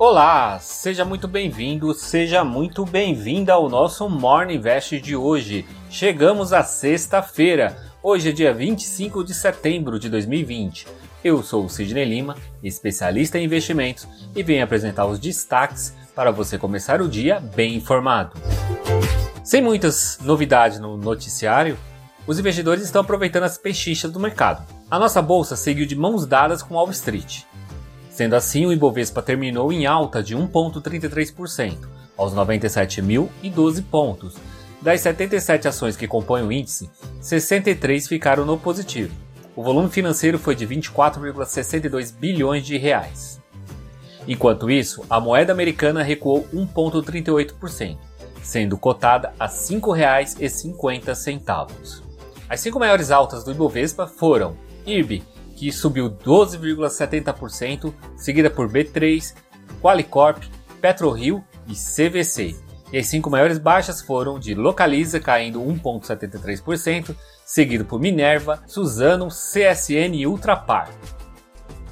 Olá, seja muito bem-vindo, seja muito bem-vinda ao nosso Morning Invest de hoje. Chegamos à sexta-feira, hoje é dia 25 de setembro de 2020. Eu sou o Sidney Lima, especialista em investimentos, e venho apresentar os destaques para você começar o dia bem informado. Sem muitas novidades no noticiário, os investidores estão aproveitando as pechinchas do mercado. A nossa bolsa seguiu de mãos dadas com Wall Street. Sendo assim, o Ibovespa terminou em alta de 1,33%, aos 97.012 pontos. Das 77 ações que compõem o índice, 63 ficaram no positivo. O volume financeiro foi de 24,62 bilhões de reais. Enquanto isso, a moeda americana recuou 1,38%, sendo cotada a R$ 5,50. As cinco maiores altas do Ibovespa foram IRB, que subiu 12,70%, seguida por B3, Qualicorp, PetroRio e CVC. E as cinco maiores baixas foram de Localiza, caindo 1,73%, seguido por Minerva, Suzano, CSN e Ultrapar.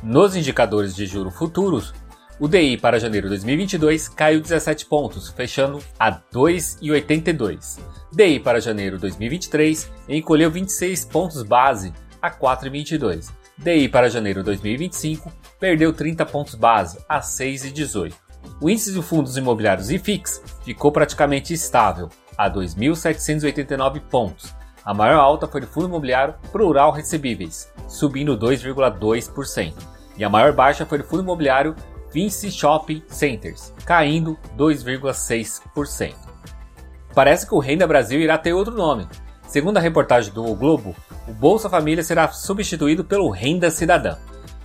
Nos indicadores de juro futuros, o DI para janeiro de 2022 caiu 17 pontos, fechando a 2,82. DI para janeiro de 2023 encolheu 26 pontos base a 4,22. DI para janeiro de 2025 perdeu 30 pontos base a 6,18. O índice de fundos imobiliários IFIX ficou praticamente estável a 2.789 pontos. A maior alta foi do fundo imobiliário Plural Recebíveis, subindo 2,2%, e a maior baixa foi do fundo imobiliário Vinci Shopping Centers, caindo 2,6%. Parece que o Renda Brasil irá ter outro nome. Segundo a reportagem do o Globo, o Bolsa Família será substituído pelo Renda Cidadã,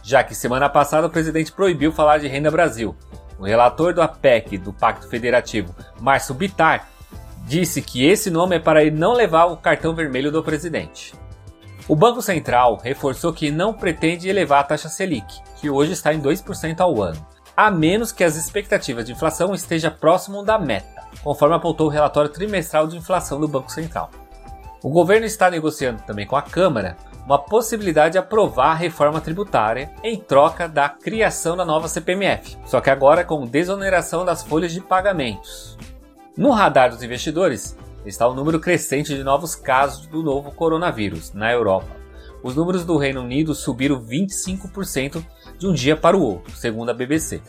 já que semana passada o presidente proibiu falar de Renda Brasil. O relator do APEC do Pacto Federativo, Márcio Bitar, disse que esse nome é para ele não levar o cartão vermelho do presidente. O Banco Central reforçou que não pretende elevar a taxa Selic, que hoje está em 2% ao ano, a menos que as expectativas de inflação estejam próximo da meta, conforme apontou o relatório trimestral de inflação do Banco Central. O governo está negociando também com a Câmara uma possibilidade de aprovar a reforma tributária em troca da criação da nova CPMF, só que agora com desoneração das folhas de pagamentos. No radar dos investidores está o número crescente de novos casos do novo coronavírus na Europa. Os números do Reino Unido subiram 25% de um dia para o outro, segundo a BBC.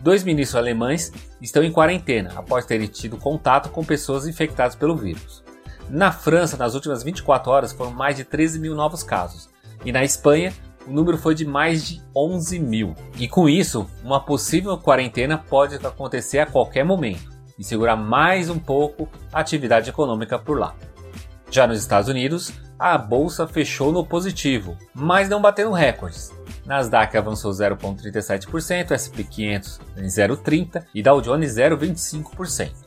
Dois ministros alemães estão em quarentena após terem tido contato com pessoas infectadas pelo vírus. Na França, nas últimas 24 horas, foram mais de 13 mil novos casos. E na Espanha, o número foi de mais de 11 mil. E com isso, uma possível quarentena pode acontecer a qualquer momento e segurar mais um pouco a atividade econômica por lá. Já nos Estados Unidos, a bolsa fechou no positivo, mas não batendo recordes. Nasdaq avançou 0,37%, S&P 500 em 0,30% e Dow Jones 0,25%.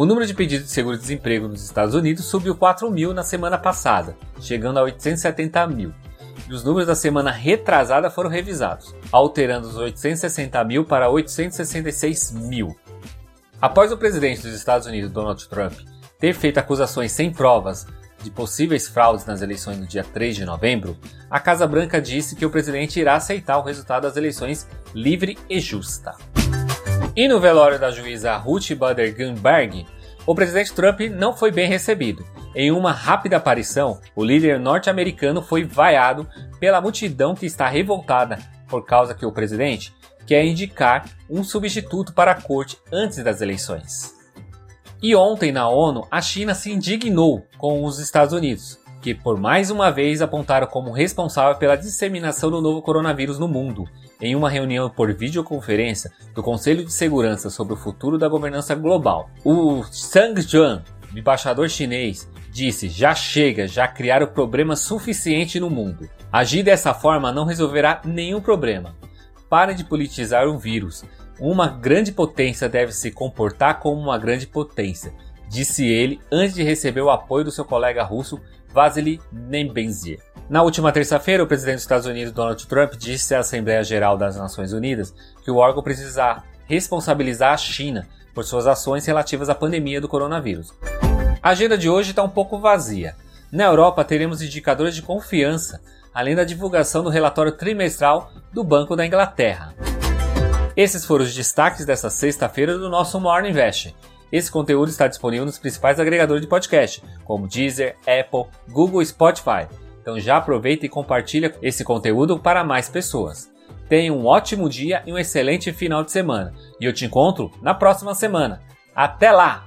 O número de pedidos de seguro-desemprego nos Estados Unidos subiu 4 mil na semana passada, chegando a 870 mil. E os números da semana retrasada foram revisados, alterando os 860 mil para 866 mil. Após o presidente dos Estados Unidos, Donald Trump, ter feito acusações sem provas de possíveis fraudes nas eleições no dia 3 de novembro, a Casa Branca disse que o presidente irá aceitar o resultado das eleições livre e justa. E no velório da juíza Ruth Bader Ginsburg, o presidente Trump não foi bem recebido. Em uma rápida aparição, o líder norte-americano foi vaiado pela multidão que está revoltada por causa que o presidente quer indicar um substituto para a corte antes das eleições. E ontem na ONU, a China se indignou com os Estados Unidos, que por mais uma vez apontaram como responsável pela disseminação do novo coronavírus no mundo em uma reunião por videoconferência do Conselho de Segurança sobre o futuro da governança global. O Zhang Juan, embaixador chinês, disse: já chega, já criaram problema suficiente no mundo. Agir dessa forma não resolverá nenhum problema. Parem de politizar um vírus. Uma grande potência deve se comportar como uma grande potência, disse ele antes de receber o apoio do seu colega russo Vasily Nebenzier. Na última terça-feira, o presidente dos Estados Unidos, Donald Trump, disse à Assembleia Geral das Nações Unidas que o órgão precisa responsabilizar a China por suas ações relativas à pandemia do coronavírus. A agenda de hoje está um pouco vazia. Na Europa, teremos indicadores de confiança, além da divulgação do relatório trimestral do Banco da Inglaterra. Esses foram os destaques dessa sexta-feira do nosso Morning Invest. Esse conteúdo está disponível nos principais agregadores de podcast, como Deezer, Apple, Google e Spotify. Então já aproveita e compartilha esse conteúdo para mais pessoas. Tenha um ótimo dia e um excelente final de semana. E eu te encontro na próxima semana. Até lá!